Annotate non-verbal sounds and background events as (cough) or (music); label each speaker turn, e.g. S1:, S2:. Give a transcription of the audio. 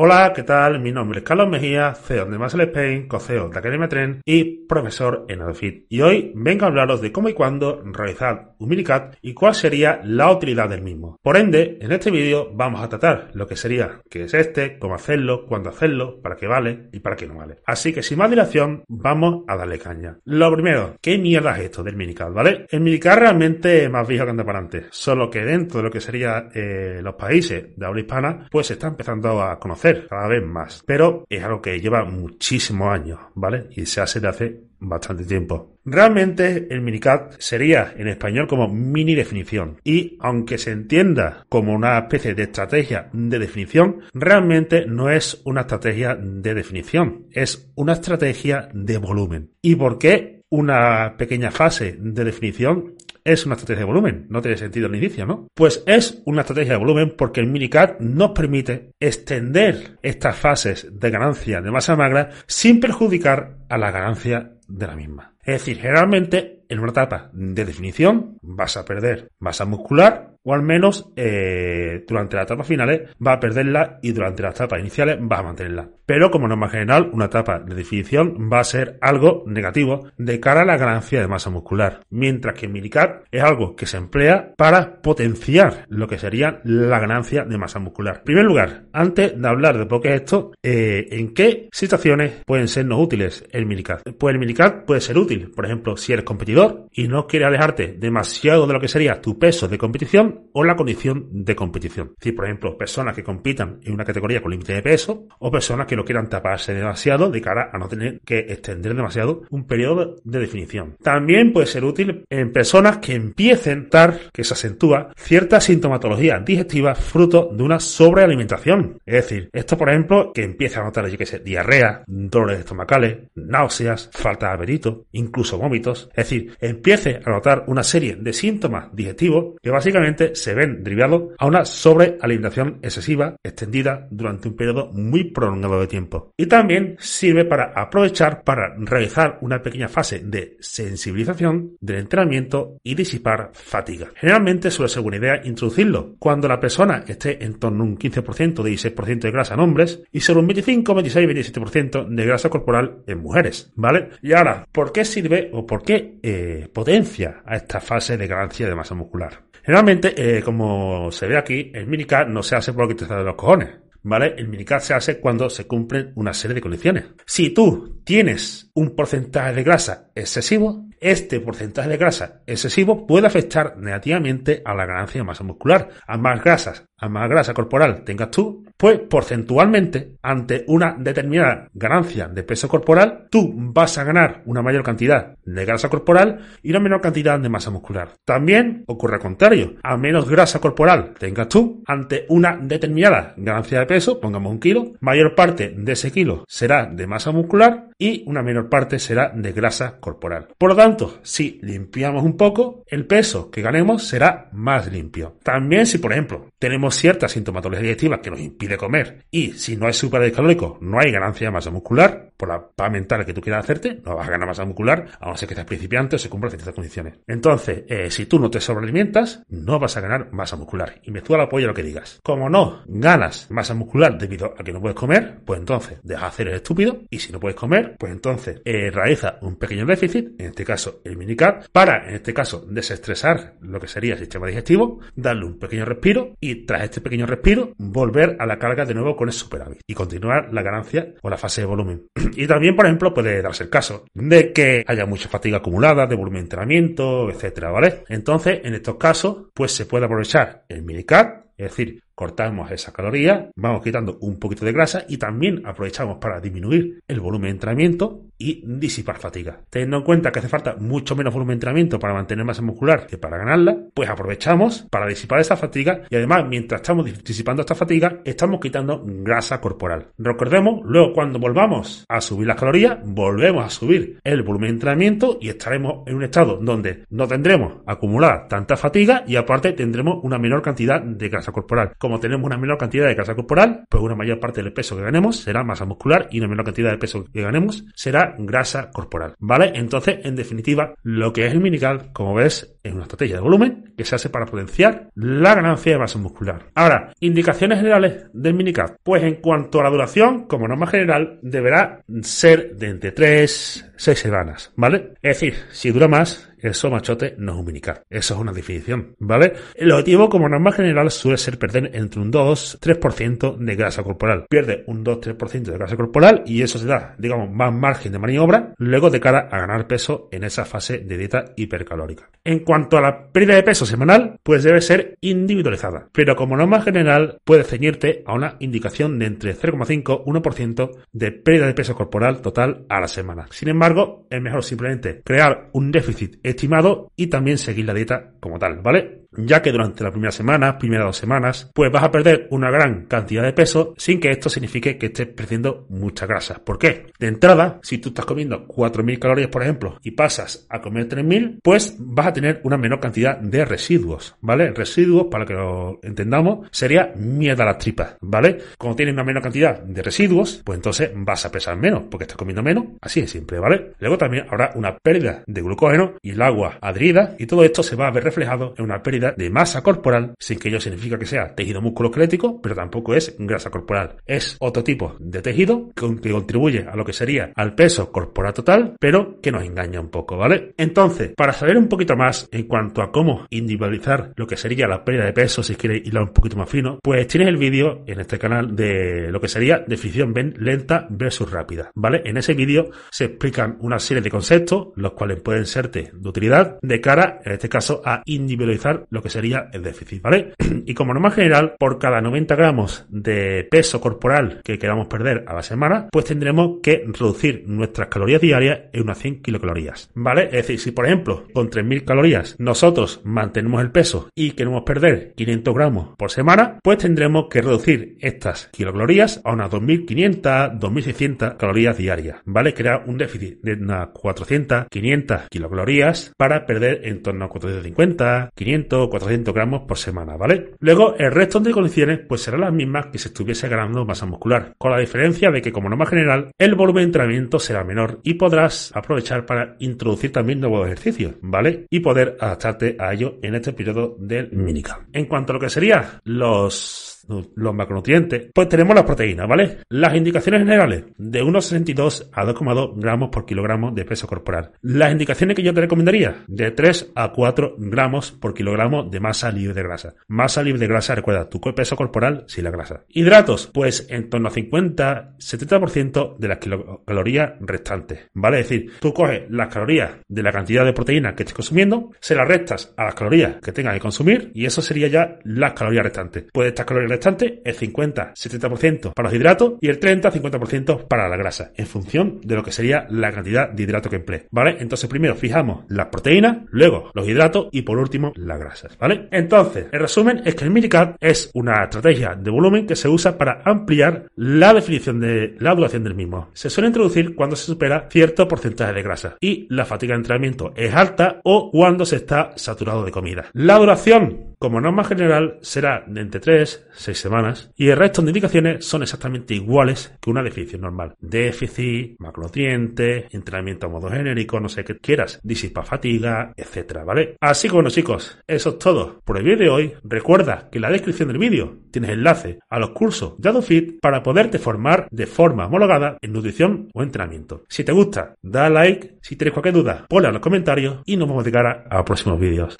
S1: Hola, ¿qué tal? Mi nombre es Carlos Mejía, CEO de Muscle Spain, co-CEO de Academia Tren y profesor en AdoFit. Y hoy vengo a hablaros de cómo y cuándo realizar un minicat y cuál sería la utilidad del mismo. Por ende, en este vídeo vamos a tratar lo que sería qué es este, cómo hacerlo, cuándo hacerlo, para qué vale y para qué no vale. Así que sin más dilación, vamos a darle caña. Lo primero, ¿qué mierda es esto del minicat, vale? El minicat realmente es más viejo que anda para adelante, solo que dentro de lo que sería eh, los países de habla hispana, pues se está empezando a conocer cada vez más. Pero es algo que lleva muchísimos años, ¿vale? Y se hace de hace bastante tiempo. Realmente el minicat sería en español como mini definición y aunque se entienda como una especie de estrategia de definición, realmente no es una estrategia de definición, es una estrategia de volumen. ¿Y por qué una pequeña fase de definición es una estrategia de volumen. No tiene sentido el inicio, ¿no? Pues es una estrategia de volumen porque el minicat nos permite extender estas fases de ganancia de masa magra sin perjudicar a la ganancia de la misma. Es decir, generalmente en una etapa de definición vas a perder masa muscular o al menos eh, durante las etapas finales va a perderla y durante las etapas iniciales va a mantenerla. Pero como norma general, una etapa de definición va a ser algo negativo de cara a la ganancia de masa muscular, mientras que el minicat es algo que se emplea para potenciar lo que sería la ganancia de masa muscular. En primer lugar, antes de hablar de por qué es esto, eh, ¿en qué situaciones pueden sernos útiles el minicat? Pues el minicat puede ser útil, por ejemplo, si eres competidor y no quieres alejarte demasiado de lo que sería tu peso de competición, o la condición de competición. Es por ejemplo, personas que compitan en una categoría con límite de peso o personas que lo quieran taparse demasiado de cara a no tener que extender demasiado un periodo de definición. También puede ser útil en personas que empiecen a dar, que se acentúa, cierta sintomatología digestiva fruto de una sobrealimentación. Es decir, esto, por ejemplo, que empieza a notar, yo que sé, diarrea, dolores estomacales, náuseas, falta de apetito, incluso vómitos. Es decir, empiece a notar una serie de síntomas digestivos que básicamente se ven derivados a una sobrealimentación excesiva extendida durante un periodo muy prolongado de tiempo. Y también sirve para aprovechar para realizar una pequeña fase de sensibilización del entrenamiento y disipar fatiga. Generalmente suele ser buena idea introducirlo cuando la persona esté en torno a un 15% de 16% de grasa en hombres y sobre un 25, 26, 27% de grasa corporal en mujeres, ¿vale? Y ahora, ¿por qué sirve o por qué eh, potencia a esta fase de ganancia de masa muscular? Generalmente, eh, como se ve aquí, el minicat no se hace por lo que te sale de los cojones. ¿Vale? El minicat se hace cuando se cumplen una serie de condiciones. Si tú tienes un porcentaje de grasa excesivo, este porcentaje de grasa excesivo puede afectar negativamente a la ganancia de masa muscular. A más grasas, a más grasa corporal tengas tú, pues porcentualmente, ante una determinada ganancia de peso corporal, tú vas a ganar una mayor cantidad de grasa corporal y una menor cantidad de masa muscular. También ocurre al contrario, a menos grasa corporal tengas tú, ante una determinada ganancia de peso, pongamos un kilo, mayor parte de ese kilo será de masa muscular y una menor parte será de grasa corporal. Por lo tanto, si limpiamos un poco, el peso que ganemos será más limpio. También si, por ejemplo, tenemos ciertas sintomatologías digestivas que nos impide comer y si no es súper calórico no hay ganancia de masa muscular, por la paz mental que tú quieras hacerte, no vas a ganar masa muscular, a no ser que seas principiante o se cumplan ciertas condiciones. Entonces, eh, si tú no te sobrealimentas, no vas a ganar masa muscular. Y me estuvo el apoyo lo que digas. Como no ganas masa muscular debido a que no puedes comer, pues entonces deja de hacer el estúpido y si no puedes comer, pues entonces eh, realiza un pequeño déficit, en este caso el minicat, para, en este caso, desestresar lo que sería el sistema digestivo, darle un pequeño respiro y tras este pequeño respiro, volver a la carga de nuevo con el superávit y continuar la ganancia o la fase de volumen. (clears throat) Y también, por ejemplo, puede darse el caso de que haya mucha fatiga acumulada, de volumen de entrenamiento, etcétera, ¿vale? Entonces, en estos casos, pues se puede aprovechar el minicat, es decir, cortamos esa caloría, vamos quitando un poquito de grasa y también aprovechamos para disminuir el volumen de entrenamiento y disipar fatiga. Teniendo en cuenta que hace falta mucho menos volumen de entrenamiento para mantener masa muscular que para ganarla, pues aprovechamos para disipar esa fatiga y además mientras estamos disipando esta fatiga, estamos quitando grasa corporal. Recordemos, luego cuando volvamos a subir las calorías, volvemos a subir el volumen de entrenamiento y estaremos en un estado donde no tendremos acumulada tanta fatiga y aparte tendremos una menor cantidad de grasa corporal como tenemos una menor cantidad de grasa corporal, pues una mayor parte del peso que ganemos será masa muscular y una menor cantidad de peso que ganemos será grasa corporal. ¿Vale? Entonces, en definitiva, lo que es el minical, como ves, es una estrategia de volumen que se hace para potenciar la ganancia de masa muscular. Ahora, indicaciones generales del minicat. Pues en cuanto a la duración, como norma general, deberá ser de entre 3 6 semanas, ¿vale? Es decir, si dura más, eso, machote, no es un minicar. Eso es una definición, ¿vale? El objetivo, como norma general, suele ser perder entre un 2-3% de grasa corporal. Pierde un 2-3% de grasa corporal y eso se da, digamos, más margen de maniobra luego de cara a ganar peso en esa fase de dieta hipercalórica. En cuanto a la pérdida de peso semanal, pues debe ser individualizada. Pero como norma general, puede ceñirte a una indicación de entre 0,5-1% de pérdida de peso corporal total a la semana. Sin embargo, es mejor simplemente crear un déficit estimado y también seguir la dieta como tal, ¿vale? ya que durante la primera semana, primera dos semanas, pues vas a perder una gran cantidad de peso sin que esto signifique que estés perdiendo mucha grasa. ¿Por qué? De entrada, si tú estás comiendo 4.000 calorías, por ejemplo, y pasas a comer 3.000, pues vas a tener una menor cantidad de residuos, ¿vale? Residuos, para que lo entendamos, sería mierda a las tripas, ¿vale? Como tienes una menor cantidad de residuos, pues entonces vas a pesar menos, porque estás comiendo menos, así de simple, ¿vale? Luego también habrá una pérdida de glucógeno y el agua adherida, y todo esto se va a ver reflejado en una pérdida de masa corporal, sin que ello significa que sea tejido músculo esquelético, pero tampoco es grasa corporal. Es otro tipo de tejido que contribuye a lo que sería al peso corporal total, pero que nos engaña un poco, ¿vale? Entonces, para saber un poquito más en cuanto a cómo individualizar lo que sería la pérdida de peso, si quieres irlo un poquito más fino, pues tienes el vídeo en este canal de lo que sería definición lenta versus rápida, ¿vale? En ese vídeo se explican una serie de conceptos, los cuales pueden serte de utilidad de cara, en este caso, a individualizar lo que sería el déficit, ¿vale? (clears throat) Y como norma general, por cada 90 gramos de peso corporal que queramos perder a la semana, pues tendremos que reducir nuestras calorías diarias en unas 100 kilocalorías, ¿vale? Es decir, si por ejemplo con 3.000 calorías nosotros mantenemos el peso y queremos perder 500 gramos por semana, pues tendremos que reducir estas kilocalorías a unas 2.500, 2.600 calorías diarias, ¿vale? Crear un déficit de unas 400, 500 kilocalorías para perder en torno a 450, 500, 400 gramos por semana, ¿vale? Luego, el resto de condiciones pues serán las mismas que si estuviese ganando masa muscular, con la diferencia de que como norma general, el volumen de entrenamiento será menor y podrás aprovechar para introducir también nuevos ejercicios, ¿vale? Y poder adaptarte a ello en este periodo del minicamp. En cuanto a lo que serían los los macronutrientes, pues tenemos las proteínas, ¿vale? Las indicaciones generales, de 1,62 a 2,2 gramos por kilogramo de peso corporal. Las indicaciones que yo te recomendaría, de 3 a 4 gramos por kilogramo de masa libre de grasa. Masa libre de grasa, recuerda, tu peso corporal sin la grasa. Hidratos, pues en torno a 50-70% de las calorías restantes, ¿vale? Es decir, tú coges las calorías de la cantidad de proteína que estés consumiendo, se las restas a las calorías que tengas que consumir y eso sería ya las calorías restantes. Pues estas calorías restante el 50-70% para los hidratos y el 30-50% para la grasa, en función de lo que sería la cantidad de hidrato que emplee, ¿vale? Entonces primero fijamos las proteínas, luego los hidratos y por último las grasas, ¿vale? Entonces, el resumen es que el Minicat es una estrategia de volumen que se usa para ampliar la definición de la duración del mismo. Se suele introducir cuando se supera cierto porcentaje de grasa y la fatiga de entrenamiento es alta o cuando se está saturado de comida. La duración, como norma general, será de entre 3, seis semanas, y el resto de indicaciones son exactamente iguales que una definición normal. Déficit, macronutrientes, entrenamiento a modo genérico, no sé qué quieras, disipa fatiga, etcétera, ¿vale? Así que bueno chicos, eso es todo por el vídeo de hoy. Recuerda que en la descripción del vídeo tienes enlace a los cursos de AdoFit para poderte formar de forma homologada en nutrición o entrenamiento. Si te gusta, da like, si tienes cualquier duda, ponla en los comentarios y nos vemos de cara a próximos vídeos.